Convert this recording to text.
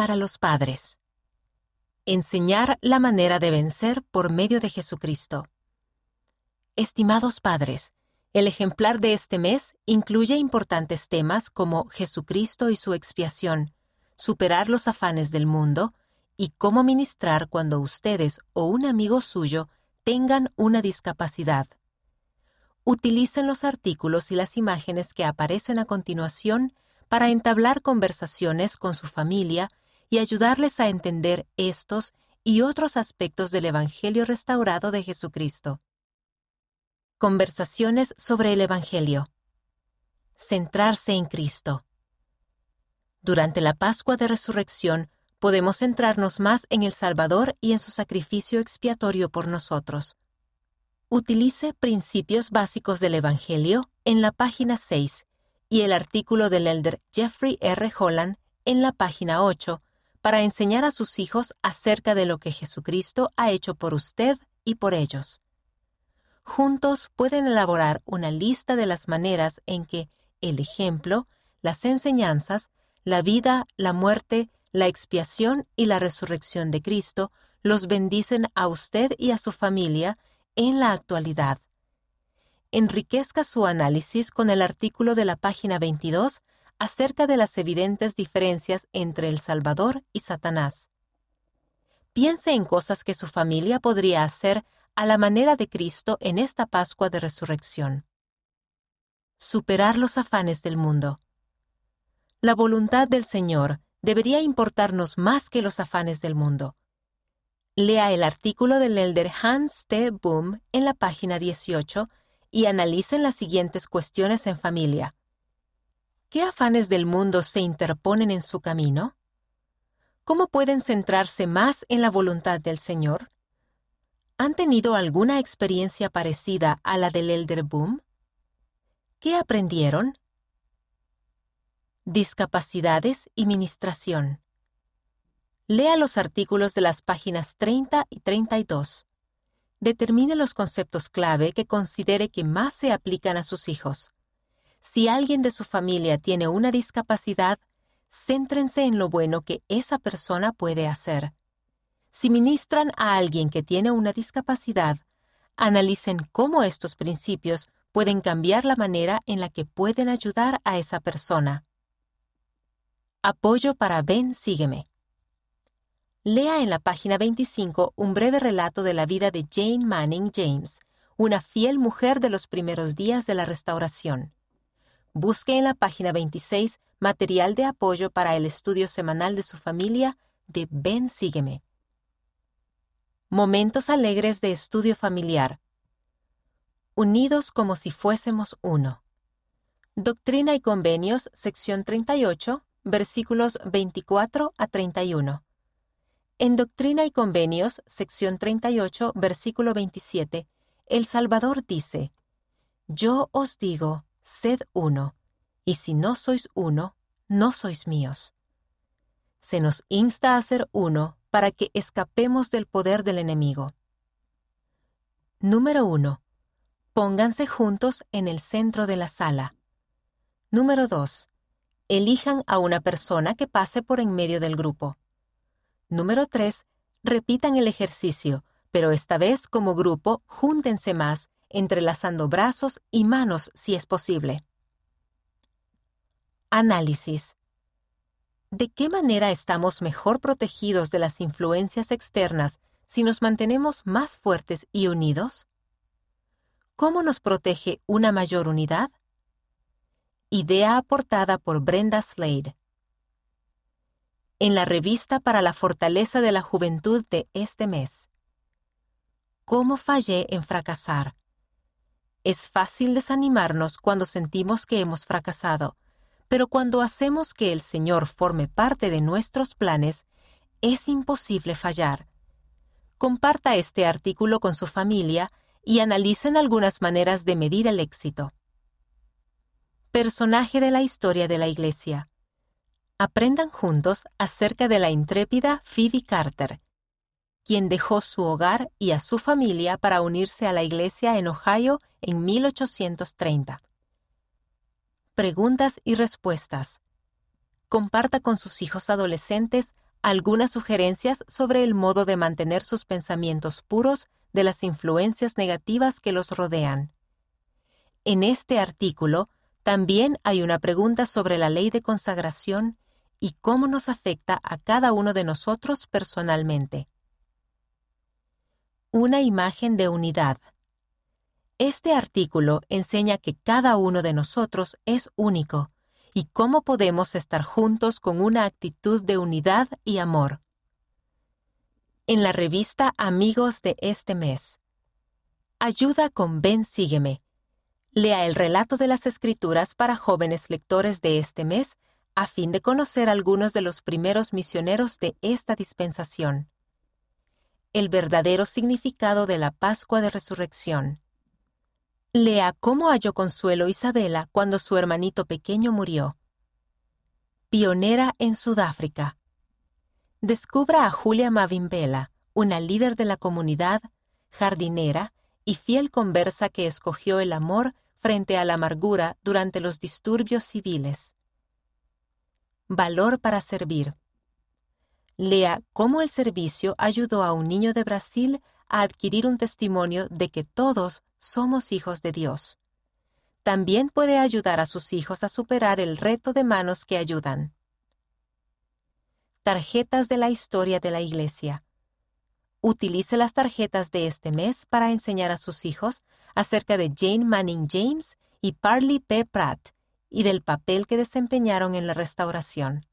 para los padres. Enseñar la manera de vencer por medio de Jesucristo. Estimados padres, el ejemplar de este mes incluye importantes temas como Jesucristo y su expiación, superar los afanes del mundo y cómo ministrar cuando ustedes o un amigo suyo tengan una discapacidad. Utilicen los artículos y las imágenes que aparecen a continuación para entablar conversaciones con su familia y ayudarles a entender estos y otros aspectos del Evangelio restaurado de Jesucristo. Conversaciones sobre el Evangelio. Centrarse en Cristo. Durante la Pascua de Resurrección podemos centrarnos más en el Salvador y en su sacrificio expiatorio por nosotros. Utilice Principios Básicos del Evangelio en la página 6 y el artículo del elder Jeffrey R. Holland en la página 8 para enseñar a sus hijos acerca de lo que Jesucristo ha hecho por usted y por ellos. Juntos pueden elaborar una lista de las maneras en que el ejemplo, las enseñanzas, la vida, la muerte, la expiación y la resurrección de Cristo los bendicen a usted y a su familia en la actualidad. Enriquezca su análisis con el artículo de la página 22 acerca de las evidentes diferencias entre el Salvador y Satanás. Piense en cosas que su familia podría hacer a la manera de Cristo en esta Pascua de Resurrección. Superar los afanes del mundo. La voluntad del Señor debería importarnos más que los afanes del mundo. Lea el artículo del elder Hans T. Boom en la página 18 y analicen las siguientes cuestiones en familia. ¿Qué afanes del mundo se interponen en su camino? ¿Cómo pueden centrarse más en la voluntad del Señor? ¿Han tenido alguna experiencia parecida a la del Elder Boom? ¿Qué aprendieron? Discapacidades y ministración. Lea los artículos de las páginas 30 y 32. Determine los conceptos clave que considere que más se aplican a sus hijos. Si alguien de su familia tiene una discapacidad, céntrense en lo bueno que esa persona puede hacer. Si ministran a alguien que tiene una discapacidad, analicen cómo estos principios pueden cambiar la manera en la que pueden ayudar a esa persona. Apoyo para Ven Sígueme. Lea en la página 25 un breve relato de la vida de Jane Manning James, una fiel mujer de los primeros días de la restauración. Busque en la página 26 material de apoyo para el estudio semanal de su familia de Ven Sígueme. Momentos alegres de estudio familiar. Unidos como si fuésemos uno. Doctrina y Convenios, sección 38, versículos 24 a 31. En Doctrina y Convenios, sección 38, versículo 27, El Salvador dice, Yo os digo, sed uno, y si no sois uno, no sois míos. Se nos insta a ser uno para que escapemos del poder del enemigo. Número 1. Pónganse juntos en el centro de la sala. Número 2. Elijan a una persona que pase por en medio del grupo. Número 3. Repitan el ejercicio, pero esta vez como grupo júntense más entrelazando brazos y manos si es posible. Análisis. ¿De qué manera estamos mejor protegidos de las influencias externas si nos mantenemos más fuertes y unidos? ¿Cómo nos protege una mayor unidad? Idea aportada por Brenda Slade. En la revista para la fortaleza de la juventud de este mes. ¿Cómo fallé en fracasar? Es fácil desanimarnos cuando sentimos que hemos fracasado, pero cuando hacemos que el Señor forme parte de nuestros planes, es imposible fallar. Comparta este artículo con su familia y analicen algunas maneras de medir el éxito. Personaje de la historia de la Iglesia. Aprendan juntos acerca de la intrépida Phoebe Carter, quien dejó su hogar y a su familia para unirse a la iglesia en Ohio en 1830. Preguntas y respuestas. Comparta con sus hijos adolescentes algunas sugerencias sobre el modo de mantener sus pensamientos puros de las influencias negativas que los rodean. En este artículo también hay una pregunta sobre la ley de consagración y cómo nos afecta a cada uno de nosotros personalmente. Una imagen de unidad. Este artículo enseña que cada uno de nosotros es único y cómo podemos estar juntos con una actitud de unidad y amor. En la revista Amigos de este mes. Ayuda con Ven Sígueme. Lea el relato de las escrituras para jóvenes lectores de este mes a fin de conocer algunos de los primeros misioneros de esta dispensación. El verdadero significado de la Pascua de Resurrección. Lea cómo halló consuelo Isabela cuando su hermanito pequeño murió. Pionera en Sudáfrica. Descubra a Julia Mavimbela, una líder de la comunidad, jardinera y fiel conversa que escogió el amor frente a la amargura durante los disturbios civiles. Valor para servir. Lea cómo el servicio ayudó a un niño de Brasil a adquirir un testimonio de que todos somos hijos de Dios. También puede ayudar a sus hijos a superar el reto de manos que ayudan. Tarjetas de la historia de la Iglesia. Utilice las tarjetas de este mes para enseñar a sus hijos acerca de Jane Manning James y Parley P. Pratt y del papel que desempeñaron en la restauración.